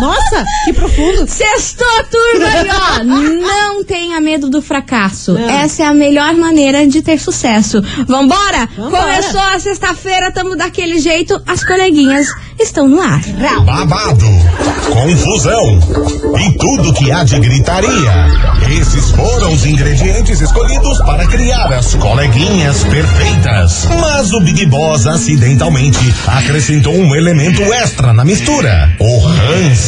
Nossa, que profundo. Sextou, turma! Ó, não tenha medo do fracasso. Não. Essa é a melhor maneira de ter sucesso. Vambora? Vambora. Começou a sexta-feira, tamo daquele jeito. As coleguinhas estão no ar. babado, confusão e tudo que há de gritaria. Esses foram os ingredientes escolhidos para criar as coleguinhas perfeitas. Mas o Big Boss acidentalmente acrescentou um elemento extra na mistura: o ranço.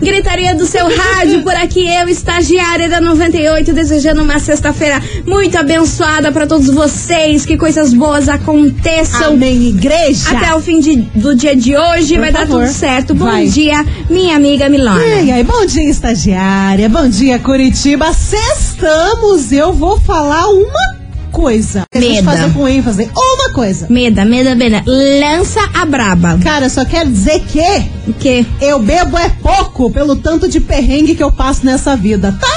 Gritaria do seu rádio, por aqui eu, estagiária da 98, desejando uma sexta-feira muito abençoada para todos vocês, que coisas boas aconteçam. Amém, igreja. Até o fim de- do dia de hoje Por vai dar favor. tudo certo. Bom Vai. dia, minha amiga Milona. E aí, bom dia, estagiária. Bom dia, Curitiba. Sextamos. Eu vou falar uma coisa. Meda. fazer com ênfase. Uma coisa. Meda, meda, meda. Lança a braba. Cara, só quero dizer que O quê? eu bebo é pouco pelo tanto de perrengue que eu passo nessa vida. Tá?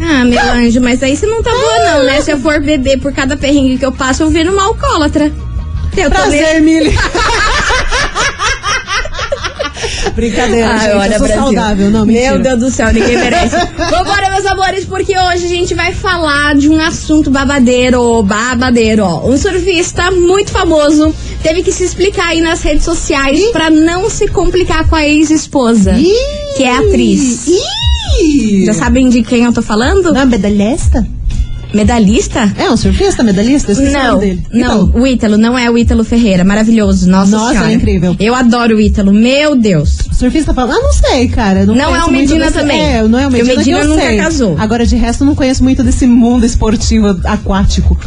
Ah, meu anjo, mas aí você não tá boa não, né? Se eu for beber por cada perrengue que eu passo, eu viro uma alcoólatra. Eu Prazer, Mili. Brincadeira, Ai, gente. olha, eu sou Brasil. saudável, não, mentira. Meu Deus do céu, ninguém merece. Vambora, meus amores, porque hoje a gente vai falar de um assunto babadeiro, babadeiro, ó. Um surfista muito famoso teve que se explicar aí nas redes sociais pra não se complicar com a ex-esposa, Ih! que é atriz. Ih! Já sabem de quem eu tô falando? Não, medalhista? Medalhista? É um surfista medalhista? Eu esqueci Não, dele. não, Então, o Ítalo, não é o Ítalo Ferreira, maravilhoso, nossa Nossa, senhora. ele é incrível. Eu adoro o Ítalo, meu Deus. surfista fala, ah, não sei, cara. Não, Não é o Medina desse- também. É, não é o Porque o Medina, Medina nunca sei. casou. Agora, de resto, eu não conheço muito desse mundo esportivo aquático.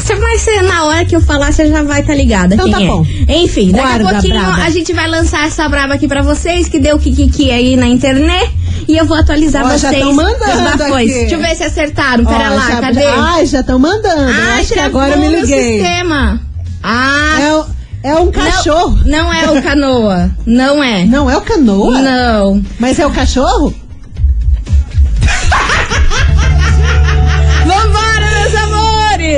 Você vai ser na hora que eu falar, você já vai estar ligada. Então tá é. bom. Enfim, daqui Guarda, a pouquinho a gente vai lançar essa braba aqui pra vocês, que deu kikiki aí na internet. E eu vou atualizar Ó, já vocês. tão mandando os bafões. aqui. Deixa eu ver se acertaram. Pera Ó, lá, já, cadê? Já, ai, já estão mandando. Ai, acho que agora eu me liguei. sistema. Ah, É, o- é um cachorro. Não, não é o canoa. Não é. Não. é o canoa? Não. Mas é o cachorro?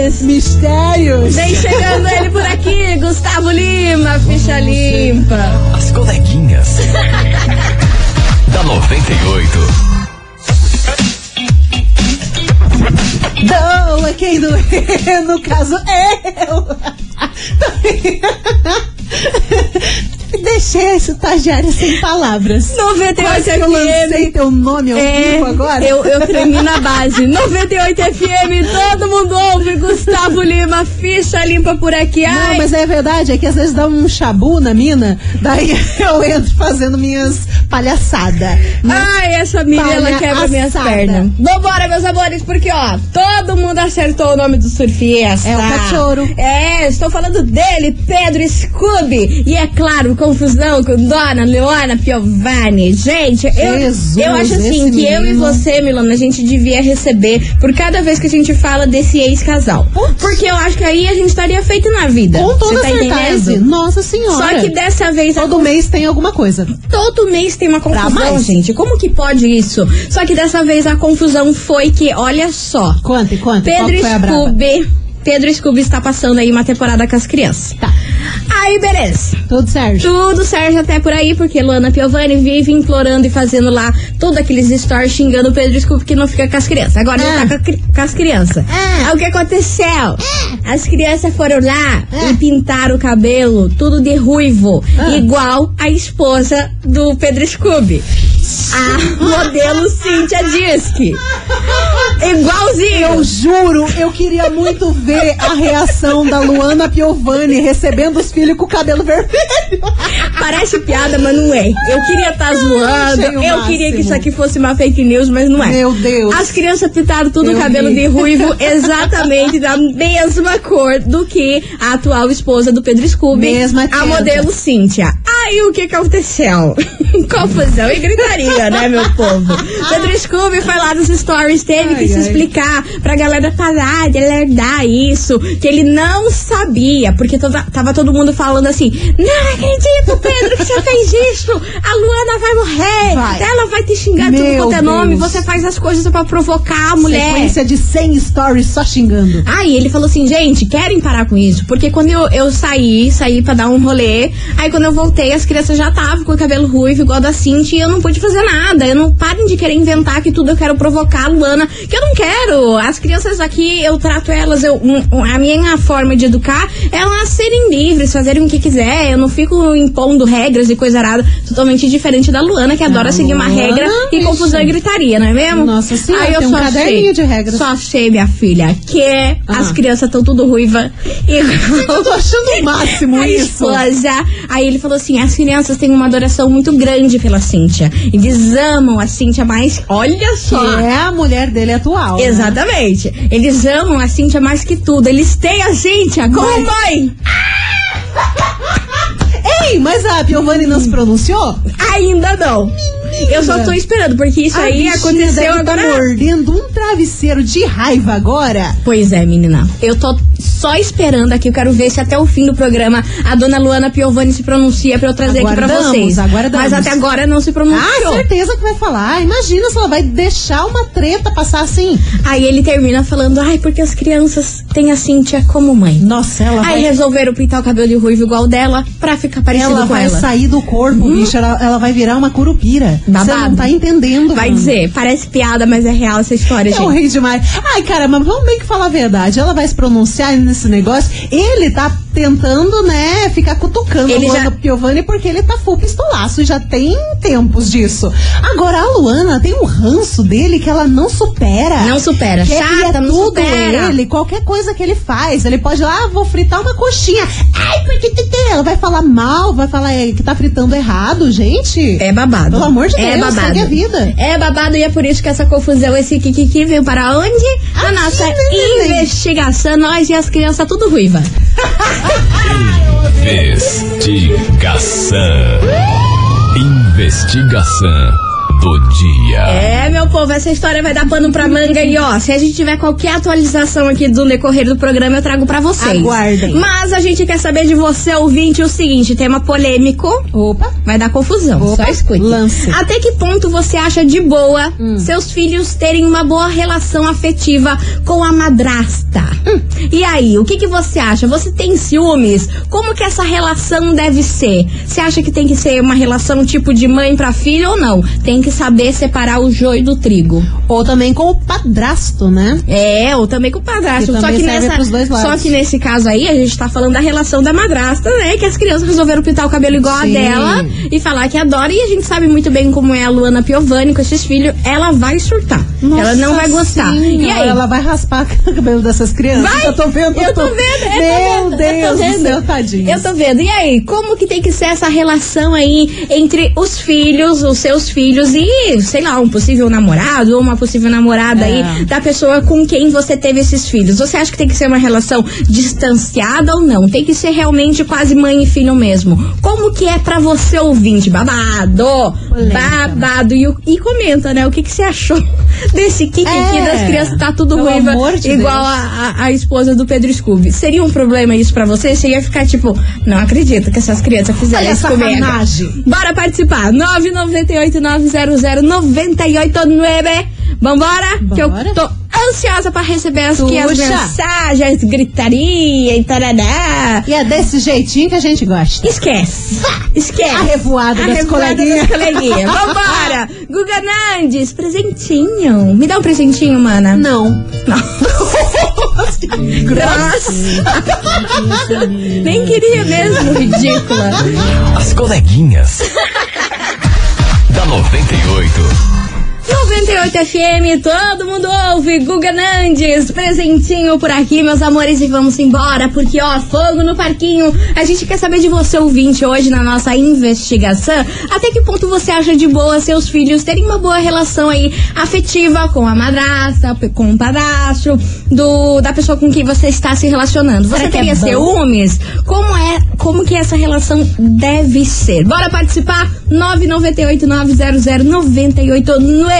Amores! Mistérios. Vem chegando ele por aqui, Gustavo Lima, ficha limpa. As coleguinhas. da 98. Doa quem doer, no caso eu. Deixei esse estagiário sem palavras. 98 Quase que eu lancei teu nome ao É, vivo agora. eu, eu tremi na base. 98 FM, todo mundo ouve. Gustavo Lima, ficha limpa por aqui. Não, Ai, mas é verdade, é que às vezes dá um chabu na mina, daí eu entro fazendo minhas palhaçadas. ai essa Miriam, ela quebra minhas assada. pernas. Vambora, meus amores, porque ó, todo mundo acertou o nome do surfista. É o cachorro. É, estou falando dele, Pedro Scooby. E é claro, confusão com Dona Leona Piovani. Gente, eu, Jesus, eu acho assim que eu e menino. você, Milona, a gente devia receber por cada vez que a gente fala desse ex-casal. Porque eu acho que aí a gente estaria feito na vida. Com toda tá certeza. entendendo? Nossa senhora. Só que dessa vez a Todo mês tem alguma coisa. Todo mês tem uma confusão, gente. Como que pode isso? Só que dessa vez a confusão foi que, olha só, Conta, conta. qual Pedro? Scooby. Pedro Scooby está passando aí uma temporada com as crianças. Tá. Aí, beleza. Tudo certo. Tudo certo até por aí, porque Luana Piovani vive implorando e fazendo lá todos aqueles stories xingando o Pedro Scooby que não fica com as crianças. Agora Ah. ele tá com, a cri- com as crianças. Ah. Aí o que aconteceu? As crianças foram lá e pintaram o cabelo tudo de ruivo, Ah. igual a esposa do Pedro Scooby. A modelo Cíntia Disque. Igualzinho. Eu juro, eu queria muito ver a reação da Luana Piovani recebendo os filhos com o cabelo vermelho. Parece piada, mas não é. Eu queria estar zoando. achei o Eu máximo. queria que isso aqui fosse uma fake news, mas não é. Meu Deus. As crianças pintaram tudo o Eu cabelo vi. de ruivo exatamente da mesma cor do que a atual esposa do Pedro Scooby, Mesma a modelo Cíntia. Aí o que que aconteceu? Confusão e gritaria, né, meu povo? Pedro Scooby foi lá nos stories, teve que Ai, se explicar pra galera parar de alertar isso, que ele não sabia, porque toda, tava todo mundo falando assim: Não acredito, Pedro, que você fez isso! A Luana vai morrer! Vai. Ela vai te xingar de tudo Meu quanto é nome, Deus. você faz as coisas pra provocar a mulher. Sequência de 100 stories só xingando. Aí ele falou assim, gente, querem parar com isso? Porque quando eu, eu saí, saí pra dar um rolê, aí quando eu voltei, as crianças já estavam com o cabelo ruivo, igual da Cintia, e eu não pude fazer nada. Eu não parem de querer inventar que tudo eu quero provocar a Luana, que eu não quero. As crianças aqui, eu trato elas, eu, um- um- a minha forma de educar é elas serem livres, fazerem o que quiser. Eu não fico impondo regras e coisa arada, totalmente diferente da Luana, que adora A seguir uma Luana, regra e ixi. confusão e gritaria, não é mesmo? Nossa senhora, Aí eu tem um só caderninho sei, de regras. Só sei, minha filha, que as Ah. crianças estão tudo ruiva. Eu tô achando o máximo a isso. esposa. Aí ele falou assim: as crianças têm uma adoração muito grande pela Cíntia. Eles amam a Cíntia mais. Olha Que só! é a mulher dele atual. né? Exatamente. Eles amam a Cíntia mais que tudo. Eles têm a Cíntia como mãe. Ei, mas a Piovani não se pronunciou? Ainda não. Eu só tô esperando, porque isso a aí aconteceu tá agora. mordendo um travesseiro de raiva agora. Pois é, menina. Eu tô só esperando aqui. Eu quero ver se até o fim do programa a dona Luana Piovani se pronuncia pra eu trazer aqui pra Aguardamos, vocês. aguardamos. Mas até agora não se Ah, pronunciou. certeza que vai falar. Imagina se ela vai deixar uma treta passar assim. Aí ele termina falando, ai, porque as crianças têm a Cíntia como mãe. Nossa, ela Aí vai, resolveram pintar o cabelo de ruivo igual dela pra ficar parecido ela com vai ela. Hum? sair do corpo, bicho. Ela, ela vai virar uma curupira. Você Babado. não tá entendendo. Vai mano. dizer, parece piada, mas é real essa história, Eu gente. ri demais. Ai, cara, mas vamos bem que falar a verdade. Ela vai se pronunciar nesse negócio. Ele tá tentando, né, ficar cutucando Ele a Luana já- Piovani porque ele tá full pistolaço e já tem tempos disso. Agora, a Luana tem um ranço dele que ela não supera. Não supera. Que é- Chata, é não tudo supera. ele, qualquer coisa que ele faz. Ele pode ir lá, ah, vou fritar uma coxinha. Ai, porque ela vai falar mal, vai falar é, que tá fritando errado, gente. É babado. Pelo amor de é Deus, babado. segue a vida. É babado e é por isso que essa confusão, esse kikiki veio para onde? Na Aqui, nossa investigação, nós e as crianças tudo ruiva. Investigação. Investigação do dia. É, meu povo, essa história vai dar pano pra manga e ó, se a gente tiver qualquer atualização aqui do decorrer do programa, eu trago pra vocês. Aguardem. Mas a gente quer saber de você, ouvinte, o seguinte, tema polêmico. Opa. Vai dar confusão, Opa, só escute. lance. Até que ponto você acha de boa seus filhos terem uma boa relação afetiva com a madrasta? Hum, E aí, o que, que você acha? Você tem ciúmes? Como que essa relação deve ser? Você acha que tem que ser uma relação tipo de mãe pra filho ou não? Tem que saber separar o joio do trigo. Ou também com o padrasto, né? É, ou também com o padrasto. Que Só que, nessa, só que nesse caso aí, a gente tá falando da relação da madrasta, né? Que as crianças resolveram pintar o cabelo igual Sim. a dela e falar que adora. E a gente sabe muito bem como é a Luana Piovani com esses filhos. Ela vai surtar. ela não vai gostar. Senhora, E aí? Ela vai raspar o cabelo dessas crianças. Vai? Eu tô vendo. Eu tô vendo, eu Meu tô vendo, Deus eu tô do céu, tadinho. Eu tô vendo. E aí, como que tem que ser essa relação aí entre os filhos, os seus filhos sei lá, um possível namorado ou uma possível namorada É. aí da pessoa com quem você teve esses filhos? Você acha que tem que ser uma relação distanciada ou não? Tem que ser realmente quase mãe e filho mesmo? Como que é pra você ouvinte? Babado! Babado! E, e comenta, né? O que, que você achou desse kikiki É. das crianças? Tá tudo Pelo ruiva, de igual a, a, a esposa do Pedro Scooby. Seria um problema isso pra você? Você ia ficar tipo, não acredito que essas crianças fizeram Olha isso comigo. Bora participar. 998-900-989. Vambora, que eu Bora. tô ansiosa pra receber as, que as mensagens, gritaria e tarará. E é desse jeitinho que a gente gosta. Esquece. Esquece. A revoada das coleguinhas. das coleguinhas. Vambora. Guga Nandes, presentinho. Me dá um presentinho, mana. Não. Nossa. Nem queria mesmo, ridícula. As coleguinhas. Da 98. 98 FM, todo mundo ouve. Guga Nandes, presentinho por aqui, meus amores, e vamos embora, porque ó, fogo no parquinho. A gente quer saber de você, ouvinte, hoje na nossa investigação. Até que ponto você acha de boa seus filhos terem uma boa relação aí afetiva com a madrasta, com o padrasto, do, da pessoa com quem você está se relacionando? Você Será é teria bom? ciúmes? Como é, como que essa relação deve ser? Bora participar? 998 900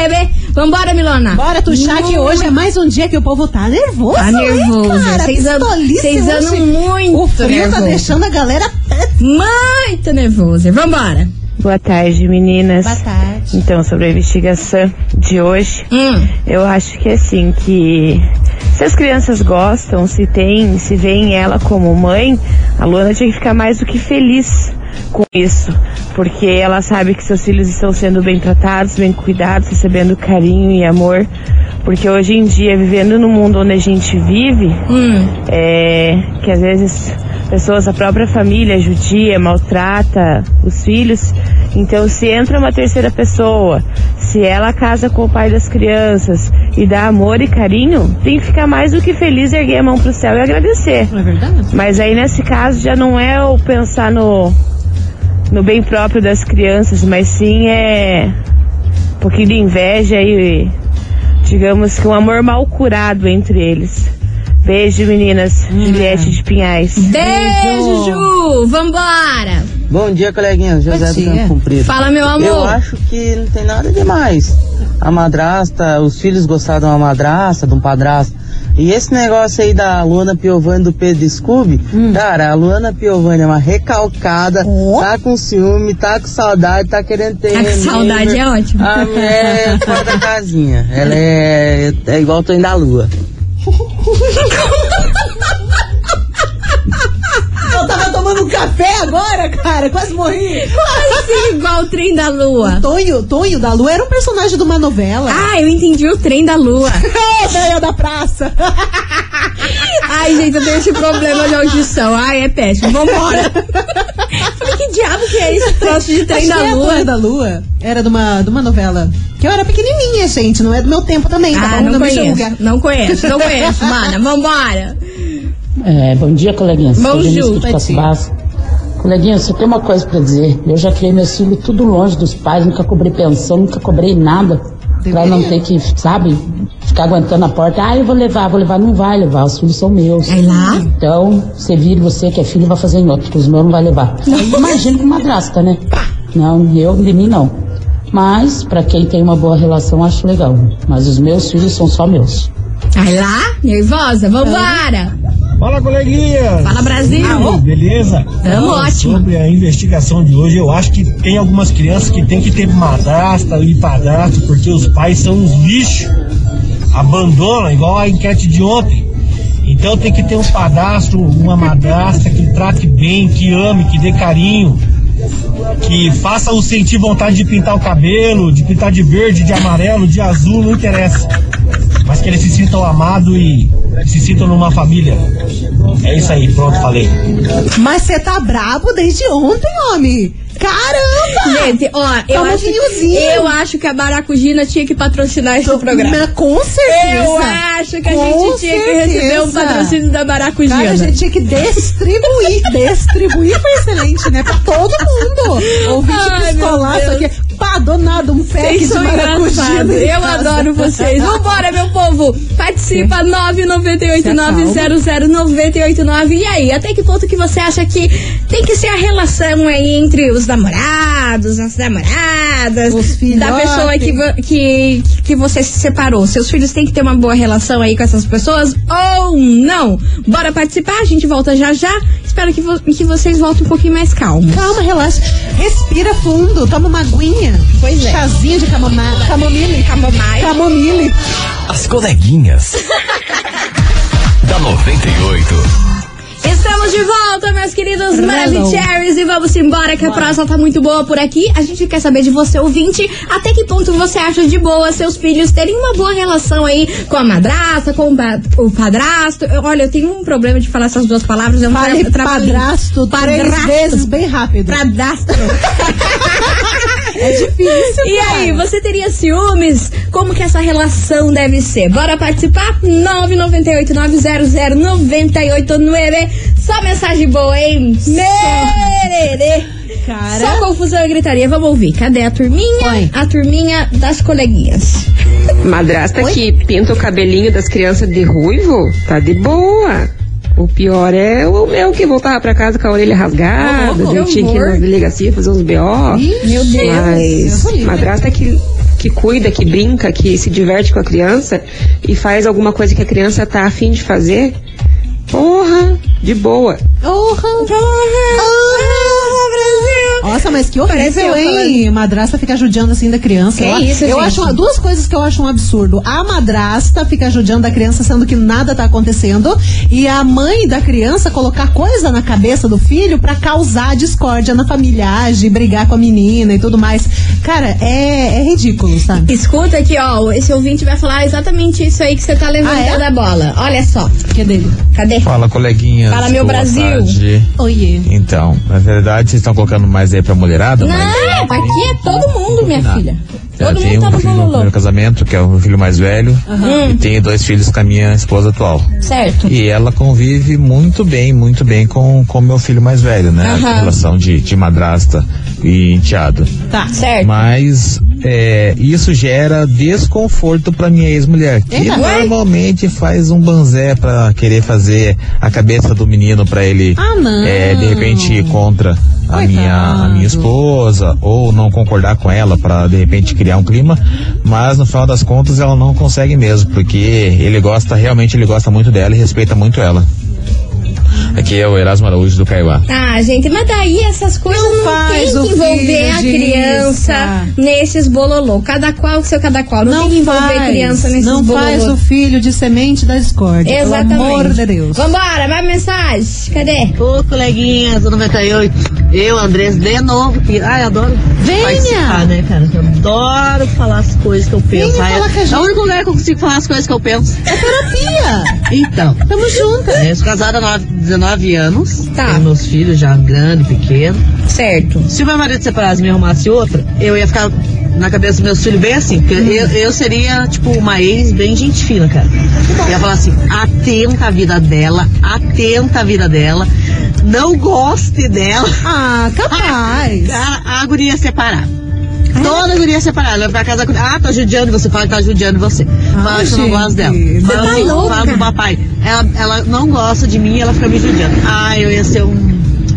989. Vambora, Milona. Bora tuxar que hoje é mais um dia que o povo tá nervoso. Tá nervoso. cara? Vocês andam- vocês muito O frio tá nervoso. deixando a galera. Muito nervoso. Vambora. Boa tarde, meninas. Boa tarde. Então, sobre a investigação de hoje, Hum. eu acho que assim, que se as crianças gostam, se tem, se veem ela como mãe, a Luana tinha que ficar mais do que feliz com isso, porque ela sabe que seus filhos estão sendo bem tratados, bem cuidados, recebendo carinho e amor, porque hoje em dia, vivendo no mundo onde a gente vive, Hum. é, que às vezes pessoas, a própria família judia, maltrata os filhos. Então, se entra uma terceira pessoa, se ela casa com o pai das crianças e dá amor e carinho, tem que ficar mais do que feliz, erguer a mão pro céu e agradecer. É verdade? Mas aí nesse caso já não é o pensar no, no bem próprio das crianças, mas sim é um pouquinho de inveja e digamos que um amor mal curado entre eles. Beijo, meninas. Juliette de Pinhais. Beijo, Ju. Vambora. Bom dia, coleguinhas. José Bom do dia. Campo Comprido. Fala, meu amor. Eu acho que não tem nada demais. A madrasta, os filhos gostaram de uma madrasta, de um padrasto. E esse negócio aí da Luana Piovani e do Pedro Scooby, cara, a Luana Piovani é uma recalcada, Ó. tá com ciúme, tá com saudade, tá querendo ter. Tá com saudade, é ótimo. A mulher é fora da casinha. Ela é, é igual o trem da lua. Eu tava tomando um café agora, cara, quase morri. Assim, igual o trem da lua. Tonho, Tonho da Lua era um personagem de uma novela. Ah, eu entendi o trem da lua. Ô, da praça. Ai, gente, eu tenho esse problema de audição. Ai, é péssimo. Vambora. Diabo que é esse troço de trem da é lua? Da Lua era de uma, de uma novela. Que eu era pequenininha, gente, não é do meu tempo também, tá Ah, bom? não me conheço. julga. Não conheço, não conheço, mana. Vambora. É, bom dia, coleguinhas. Bom dia. de Cacibás. Coleguinhas, só tem uma coisa pra dizer. Eu já criei meus filhos tudo longe dos pais, nunca cobrei pensão, nunca cobrei nada. Pra não ter que, sabe, ficar aguentando a porta. Ah, eu vou levar, vou levar. Não vai levar, os filhos são meus. Vai lá. Então, você vira você que é filho, vai fazer em outro, que os meus não vai levar. Imagina com madrasta, né? Não, eu de mim não. Mas, pra quem tem uma boa relação, acho legal. Mas os meus filhos são só meus. Vai lá, nervosa? Vambora. Fala, coleguinha! Fala, Brasil. Beleza? Tamo Ah, ótimo. Sobre a investigação de hoje, eu acho que tem algumas crianças que tem que ter madrasta e padrasto, porque os pais são uns lixos. Abandonam, igual a enquete de ontem. Então tem que ter um padrasto, uma madrasta que trate bem, que ame, que dê carinho, que faça o sentir vontade de pintar o cabelo, de pintar de verde, de amarelo, de azul, não interessa. Mas que eles se sintam amados e se sintam numa família. É isso aí, pronto, falei. Mas você tá brabo desde ontem, homem. Caramba! Gente, ó, eu acho, eu acho que a Baracugina tinha que patrocinar esse programa. Mas Com certeza. Eu acho que a Com gente tinha que receber um certeza. patrocínio da Baracugina. Cara, a gente tinha que distribuir. distribuir foi excelente, né? Pra todo mundo. Ouvinte Ai, pistolaço aqui. Pá, do nada, um pack de em Eu adoro vocês. Vambora, meu povo. Participa 998900989. E aí, até que ponto que você acha que tem que ser a relação aí entre os namorados, as namoradas, Os da filhotes. pessoa que, que, que você se separou? Seus filhos têm que ter uma boa relação aí com essas pessoas ou não? Bora participar? A gente volta já já. Espero que, vo- que vocês voltem um pouquinho mais calmos. Calma, relaxa. Respira fundo, toma uma aguinha. Pois é. Chazinho de camomile. Camomile. Camomile. Camomile. As coleguinhas. da 98. Estamos de volta, meus queridos. Maravicheries, e vamos embora que a próxima tá muito boa por aqui. A gente quer saber de você, ouvinte, até que ponto você acha de boa seus filhos terem uma boa relação aí com a madrasta, com o, pa- o padrasto. Eu- olha, eu tenho um problema de falar essas duas palavras. Eu Fale tra- tra- padrasto, três Padrasto. vezes bem rápido. Padrasto. É difícil, E cara. aí, você teria ciúmes? Como que essa relação deve ser? Bora participar? 998-900-989. Só mensagem boa, hein? Mererê. Cara. Só confusão e gritaria. Vamos ouvir. Cadê a turminha? Põe. A turminha das coleguinhas. Madrasta que pinta o cabelinho das crianças de ruivo, tá de boa. O pior é o meu que voltava pra casa com a orelha rasgada, Oh, eu tinha que ir na delegacia fazer uns BO. Meu Deus. Mas Deus madrasta que, que cuida, que brinca, que se diverte com a criança e faz alguma coisa que a criança tá afim de fazer, porra, de boa. Porra. Nossa, mas que Parece horrível, eu hein? Madrasta ficar judiando assim da criança. Que eu, isso, eu gente? acho duas coisas que eu acho um absurdo. A madrasta ficar judiando da criança sendo que nada tá acontecendo e a mãe da criança colocar coisa na cabeça do filho pra causar discórdia na familiagem, brigar com a menina e tudo mais. Cara, é, é ridículo, sabe? Escuta aqui, ó. Esse ouvinte vai falar exatamente isso aí que você tá levantando Ah, é? a bola. Olha só. Que dele. Cadê? Fala, coleguinhas. Fala, meu Boa Brasil. tarde. Oiê. Então, na verdade, vocês estão colocando mais aí pra mulherada, mas... Não, aqui é todo mundo, minha Nada. filha. Eu Todo tenho mundo tá um filho no primeiro casamento, que é o filho mais velho, e tenho dois filhos com a minha esposa atual. Certo. E ela convive muito bem, muito bem com o meu filho mais velho, né? Aham. A relação de, de madrasta e enteado. Tá. Certo. Mas é, isso gera desconforto pra minha ex-mulher, que Eita. normalmente faz um banzé pra querer fazer a cabeça do menino pra ele, Ah, é, de repente, ir contra a Coitado. minha, a minha esposa ou não concordar com ela pra de repente criar um clima, mas no final das contas ela não consegue mesmo, porque ele gosta, realmente ele gosta muito dela e respeita muito ela. Aqui é o Erasmo Araújo do Caiuá. Ah, gente, mas daí essas coisas Não não, faz tem o que envolver a criança isca. nesses bololô. Cada qual com seu cada qual. Não, tem que envolver faz, criança nesses Não bololô. faz o filho de semente da discórdia. Exatamente. Pelo amor de Deus. Vambora, mais mensagem. Cadê? Ô, coleguinhas do 98. Eu, Andrés, de novo. Que, ai, adoro Venha! participar, né, cara? Eu adoro falar as coisas que eu penso. Venha Ai, falar com a é gente. o único lugar que eu consigo falar as coisas que eu penso. É terapia. Então, Tamo junto. é, eu sou casada há nove- 19 anos. Tá. Tenho meus filhos já grande, pequeno. Certo. Se o meu marido separasse e me arrumasse outra, eu ia ficar na cabeça dos meus filhos bem assim. Porque Hum. eu, eu seria, tipo, uma ex bem gente fina, cara. Eu ia falar assim, atenta a vida dela, atenta a vida dela, não goste dela. Ah, capaz. A guria ia separar. Toda guria ia separar. Ela vai pra casa com. Ah, tá judiando você. Fala que tá judiando você. Fala que eu não gosto dela. você Fala, tá que- louca. fala pro papai. Ela, ela não gosta de mim ela fica me judiando. Ah, eu ia ser um,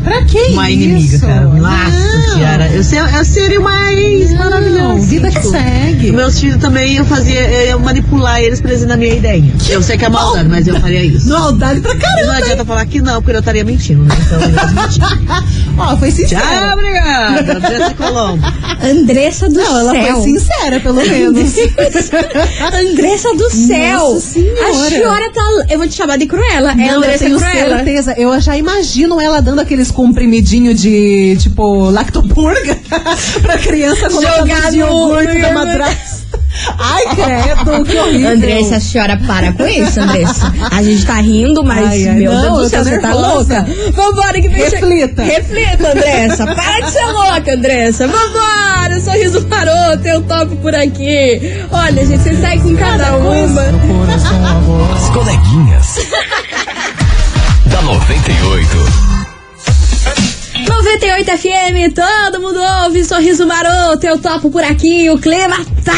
Pra que uma isso? inimiga, cara. Nossa Não. senhora. Eu, ser, eu seria uma ex Não, maravilhosa. vida que tipo, segue. Meus filhos também eu fazia, eu manipular eles pra eles na minha ideia. Eu sei que é maldade, mas eu faria isso. Maldade pra Não caramba. adianta falar que não, porque eu estaria mentindo, né? Então eu ia mentir. Ó, foi sincera. Tchau, obrigada. Andressa Colombo. Andressa do Não, ela céu. foi sincera, pelo menos. Andressa do céu. Nossa Senhora. A senhora tá. Eu vou te chamar de Cruella. É Não, eu Andressa tenho Cruella. certeza. Eu já imagino ela dando aqueles comprimidinhos de, tipo, lactopurga pra criança colocar Jogar no iogurte da madrasta. Ai, credo, que horrível. Andressa, a senhora para com isso, Andressa. A gente tá rindo, mas, Ai, ai, meu não, Deus eu do céu, você tá louca? Vambora, que vem Reflita. Reflita, Andressa. Para de ser louca, Andressa. Vambora, sorriso maroto, eu topo por aqui. Olha, gente, você sai com cada uma. As coleguinhas. da 98. 98 FM, todo mundo ouve, sorriso maroto, eu topo por aqui, o clima tá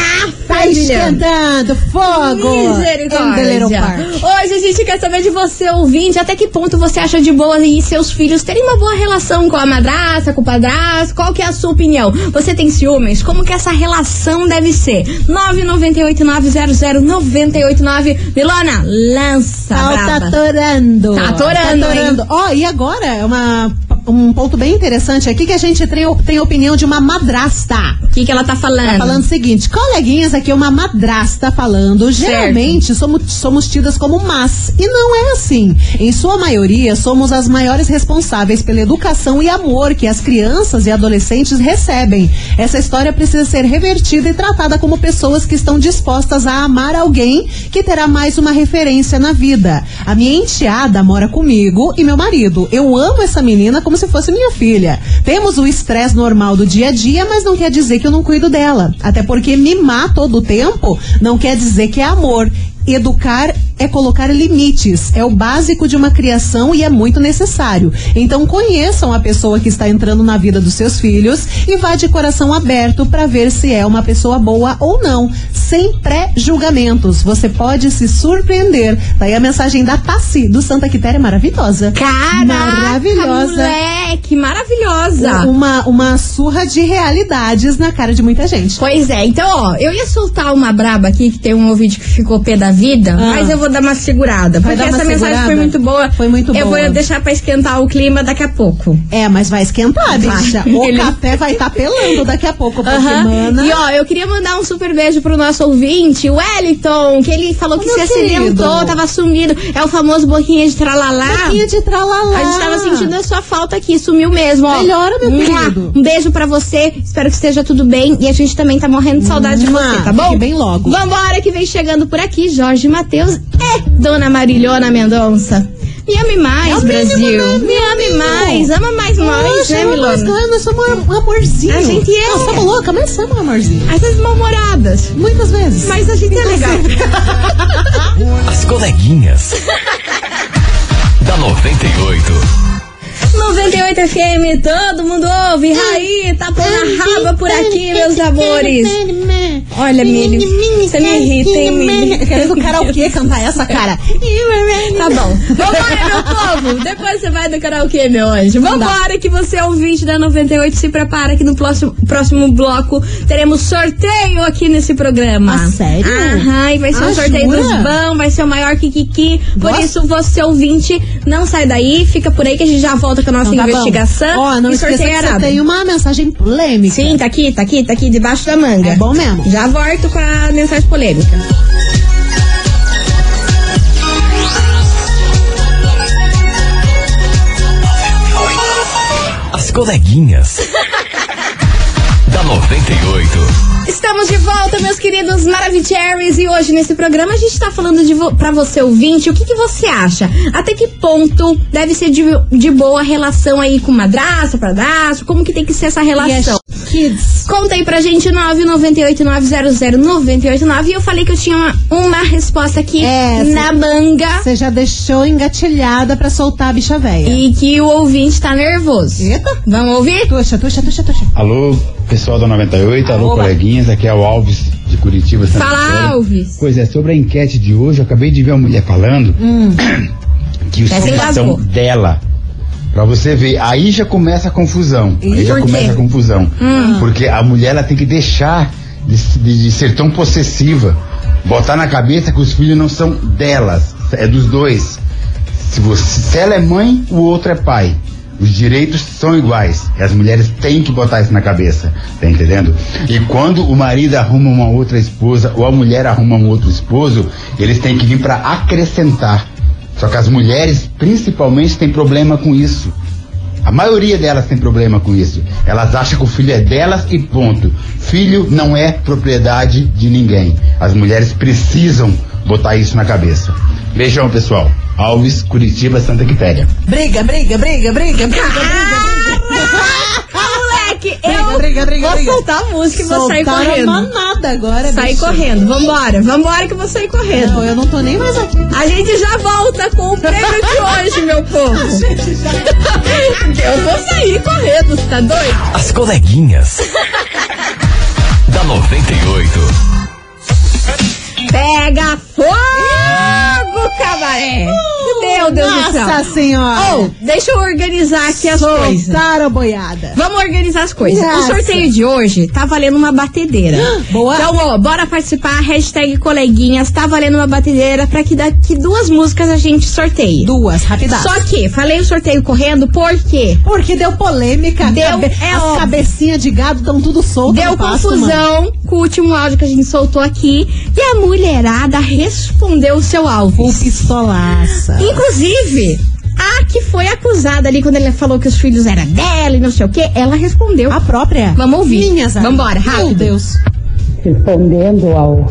Tá esquentando, fogo. Misericórdia. Hoje a gente quer saber de você, ouvinte, até que ponto você acha de boa e seus filhos terem uma boa relação com a madrasta, com o padrasto, qual que é a sua opinião? Você tem ciúmes? Como que essa relação deve ser? 998-900-989. Milona, lança, Tá, tá atorando. Tá atorando, Tá atorando. Ó, e agora, é uma, um ponto bem interessante aqui que a gente tem, tem a opinião de uma madrasta. O que que ela tá falando? Tá falando o seguinte, coleguinhas, aqui é uma madrasta falando. Geralmente somos, somos tidas como más. E não é assim. Em sua maioria, somos as maiores responsáveis pela educação e amor que as crianças e adolescentes recebem. Essa história precisa ser revertida e tratada como pessoas que estão dispostas a amar alguém que terá mais uma referência na vida. A minha enteada mora comigo e meu marido. Eu amo essa menina como se fosse minha filha. Temos o estresse normal do dia a dia, mas não quer dizer que eu não cuido dela. Até porque mimar todo o tempo não quer dizer que é amor. Educar é colocar limites, é o básico de uma criação e é muito necessário. Então conheçam a pessoa que está entrando na vida dos seus filhos e vá de coração aberto para ver se é uma pessoa boa ou não, sem pré-julgamentos. Você pode se surpreender. Daí a mensagem da Tassi do Santa Quitéria maravilhosa. Caraca, maravilhosa. moleque, maravilhosa. Uma, uma surra de realidades na cara de muita gente. Pois é, então, ó, eu ia soltar uma braba aqui, que tem um ouvinte que ficou pé da vida, Ah. mas eu vou dar uma segurada. Vai Porque essa mensagem foi segurada? muito boa. Foi muito Eu boa. vou deixar pra esquentar o clima daqui a pouco. É, mas vai esquentar, bicha. O Ele- café vai estar pelando daqui a pouco, porque, Aham. mana... E ó, eu queria mandar um super beijo pro nosso ouvinte, o Wellington, que ele falou que se acidentou, tava sumido. É o famoso boquinha de tralalá. Boquinha de tralalá. A gente tava sentindo a sua falta aqui, sumiu mesmo, ó. Melhora, meu querido. Um beijo pra você, espero que esteja tudo bem. E a gente também tá morrendo de saudade de Mua. você, tá bom? Fique bem logo. Vambora, que vem chegando por aqui, Jorge Matheus e Dona Marilhona Mendonça. Me ame mais, É mínimo, Brasil. né? Me ame mais, ama mais nós, né, Milona? nós, nós somos um amorzinho. A gente é. Nós somos louca, mas somos um amorzinho. Às vezes mal-humoradas. Muitas vezes. Mas a gente é legal. As coleguinhas. da 98. 98 FM, todo mundo ouve. Raí, tá pondo a raba por aqui, meus amores. Olha, Milho, você me irrita, hein, Milho? Querendo karaokê cantar essa cara. Tá bom. Vambora, meu povo. Depois você vai do karaokê, meu anjo. Vambora, que você é ouvinte da 98. Se prepara que no próximo, próximo bloco teremos sorteio aqui nesse programa. Ah, sério? Aham, e vai ser Ah, um sorteio jura? dos bão, vai ser o maior Kikiki. Por Gosto. isso, você ouvinte, não sai daí, fica por aí que a gente já volta com a nossa Então tá investigação. Ó, não e esqueça que sorteio você tem uma mensagem polêmica. Sim, tá aqui, tá aqui, tá aqui, debaixo da manga. É bom mesmo. Já volto com a mensagem polêmica. As coleguinhas. Da 98. Estamos de volta, meus queridos Maravicheries, e hoje nesse programa a gente tá falando de vo pra você ouvinte, o que, que você acha? Até que ponto deve ser de, de boa a relação aí com madrasta, padrasto, como que tem que ser essa relação? Kids. Conta aí pra gente, 998900989, e eu falei que eu tinha uma, uma resposta aqui É, cê- na manga, Você já deixou engatilhada pra soltar a bicha velha. e que o ouvinte tá nervoso. Eita. Vamos ouvir? Tuxa, tuxa, tuxa, tuxa. Alô, pessoal da 98, alô, Oba. coleguinhas, aqui é o Alves de Curitiba, Santa Fala, Vitória. Alves. Pois é, sobre a enquete de hoje, eu acabei de ver uma mulher falando que os Essa filhos engasgou. são dela. Pra você ver, aí já começa a confusão. Aí já quê? começa a confusão. Porque a mulher ela tem que deixar de, de- de ser tão possessiva. Botar na cabeça que os filhos não são delas, é dos dois. Se, você, se ela é mãe, o outro é pai. Os direitos são iguais. E as mulheres têm que botar isso na cabeça. Tá entendendo? E quando o marido arruma uma outra esposa ou a mulher arruma um outro esposo, eles têm que vir para acrescentar. Só que as mulheres, principalmente, têm problema com isso. A maioria delas tem problema com isso. Elas acham que o filho é delas e ponto. Filho não é propriedade de ninguém. As mulheres precisam botar isso na cabeça. Beijão, pessoal. Alves, Curitiba, Santa Quitéria. Briga, briga, briga, briga, briga, briga, Moleque, briga. eu briga, briga, vou briga. soltar a música e vou sair Soltaram correndo. manada agora, Sair bicho. correndo, vambora, vambora que eu vou sair correndo. Não, eu não tô nem mais aqui. A gente já volta com o prêmio de hoje, meu povo. Eu vou sair correndo, você tá doido? As coleguinhas. da 98. Pega fogo, cabaré! Meu Deus do céu. Nossa senhora. Oh, deixa eu organizar aqui as coisas. Soltaram a boiada. Vamos organizar as coisas. Nossa. O sorteio de hoje tá valendo uma batedeira. Boa. Então, ó, bora participar. Hashtag coleguinhas. Tá valendo uma batedeira pra que daqui duas músicas a gente sorteie. Duas, rapidão. Só que, falei o sorteio correndo, por quê? Porque deu polêmica. Deu, cabe- é As óbvio. cabecinhas de gado estão tudo soltas Deu mano. confusão com o último áudio que a gente soltou aqui. E a mulherada respondeu o seu alvo. O pistolaça. Inclusive, a que foi acusada ali quando ele falou que os filhos eram dela e não sei o que, ela respondeu. A própria. Vamos ouvir. Vambora, Meu rápido. Deus. Respondendo ao,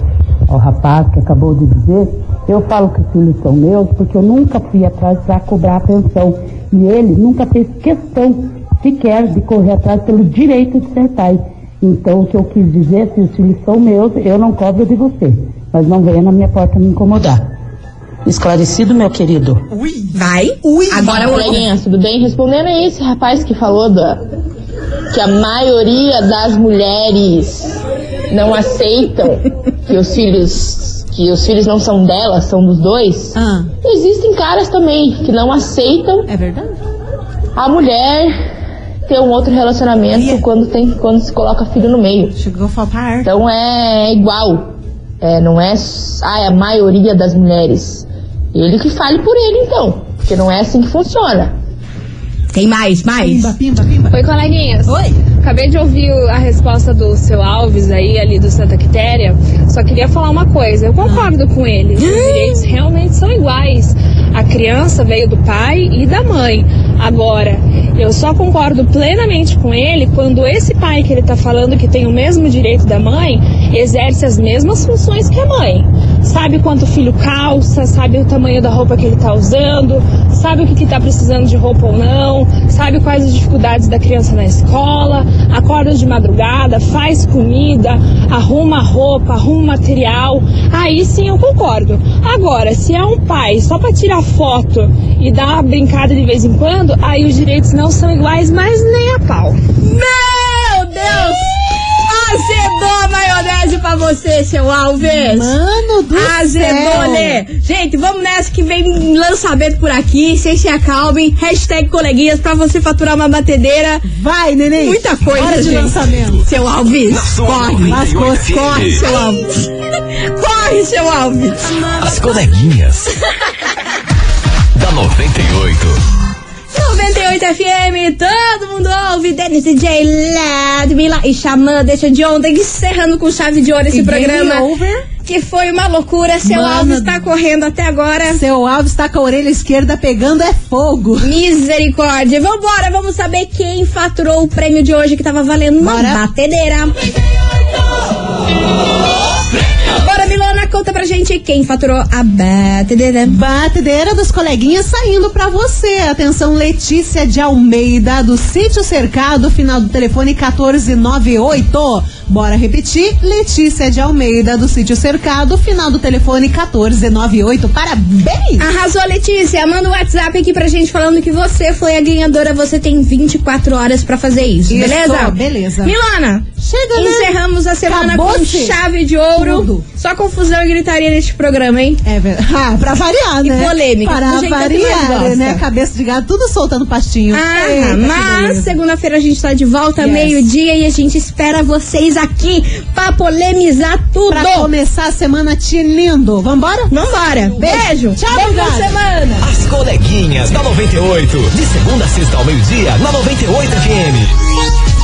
ao rapaz que acabou de dizer, eu falo que os filhos são meus porque eu nunca fui atrás para cobrar a pensão. E ele nunca fez questão sequer de correr atrás pelo direito de ser pai. Então, o que eu quis dizer é que os filhos são meus, eu não cobro de você. Mas não venha na minha porta me incomodar. Esclarecido, meu querido? Vai. Ui. Agora Coleguinhas, tudo bem? Respondendo a esse rapaz que falou da, que a maioria das mulheres não aceitam que os filhos que os filhos não são delas, são dos dois. Ah. Existem caras também que não aceitam É verdade? a mulher ter um outro relacionamento quando tem quando se coloca filho no meio. Chegou a faltar. Então é igual. É, não é ah, é a maioria das mulheres. Ele que fale por ele então, porque não é assim que funciona. Tem mais, mais. Pimba, pimba, pimba. Oi, coleguinhas. Oi. Acabei de ouvir a resposta do seu Alves aí, ali do Santa Quitéria. Só queria falar uma coisa. Eu concordo com ele. Os direitos realmente são iguais. A criança veio do pai e da mãe. Agora, eu só concordo plenamente com ele quando esse pai que ele tá falando que tem o mesmo direito da mãe exerce as mesmas funções que a mãe. Sabe quanto o filho calça, sabe o tamanho da roupa que ele tá usando, sabe o que, que tá precisando de roupa ou não, sabe quais as dificuldades da criança na escola, acorda de madrugada, faz comida, arruma roupa, arruma material. Aí sim eu concordo. Agora, se é um pai só pra tirar foto e dar uma brincada de vez em quando, aí os direitos não são iguais, mas nem a pau. Meu Deus! Azedou a maionese pra você, seu Alves! Mano do Azedou, céu. né? Gente, vamos nessa que vem lançamento por aqui. Vocês se acalmem. Hashtag coleguinhas pra você faturar uma batedeira. Vai, neném. Muita coisa, Hora de gente. lançamento. Seu Alves, corre. 98 Corre, seu Alves. Corre, seu Alves. As coleguinhas. da 98. 98 FM, todo mundo ouve. Dennis DJ Ladmila e Xamã, deixa de ontem, encerrando com chave de ouro esse e programa. Over que foi uma loucura. Seu Mano, Alves está correndo até agora. Seu Alves está com a orelha esquerda pegando é fogo. Misericórdia. Vambora, vamos saber quem faturou o prêmio de hoje que estava valendo uma Bora. batedeira. 98. Conta pra gente quem faturou a batedeira. Batedeira dos coleguinhas saindo pra você. Atenção, Letícia de Almeida, do Sítio Cercado, final do telefone 1498. Bora repetir. Letícia de Almeida, do Sítio Cercado, final do telefone 1498. Parabéns! Arrasou, Letícia. Manda um WhatsApp aqui pra gente falando que você foi a ganhadora. Você tem 24 horas pra fazer isso, Isso, beleza? beleza. Milana, Chega, né? encerramos a semana com Acabou-se. chave de ouro. Tudo. Só confusão e gritaria neste programa, hein? É verdade. Ah, pra variar, E né? polêmica, do Para mais variar, né? Cabeça de gato, tudo soltando pastinho. Ah, Eita, mas segunda-feira a gente tá de volta, Yes. meio-dia, e a gente espera vocês aqui pra polemizar tudo. Pra começar a semana te lindo. Vambora? Vambora. Beijo. Tchau, de obrigada. semana. As coleguinhas da 98. De segunda a sexta ao meio-dia, na 98 FM.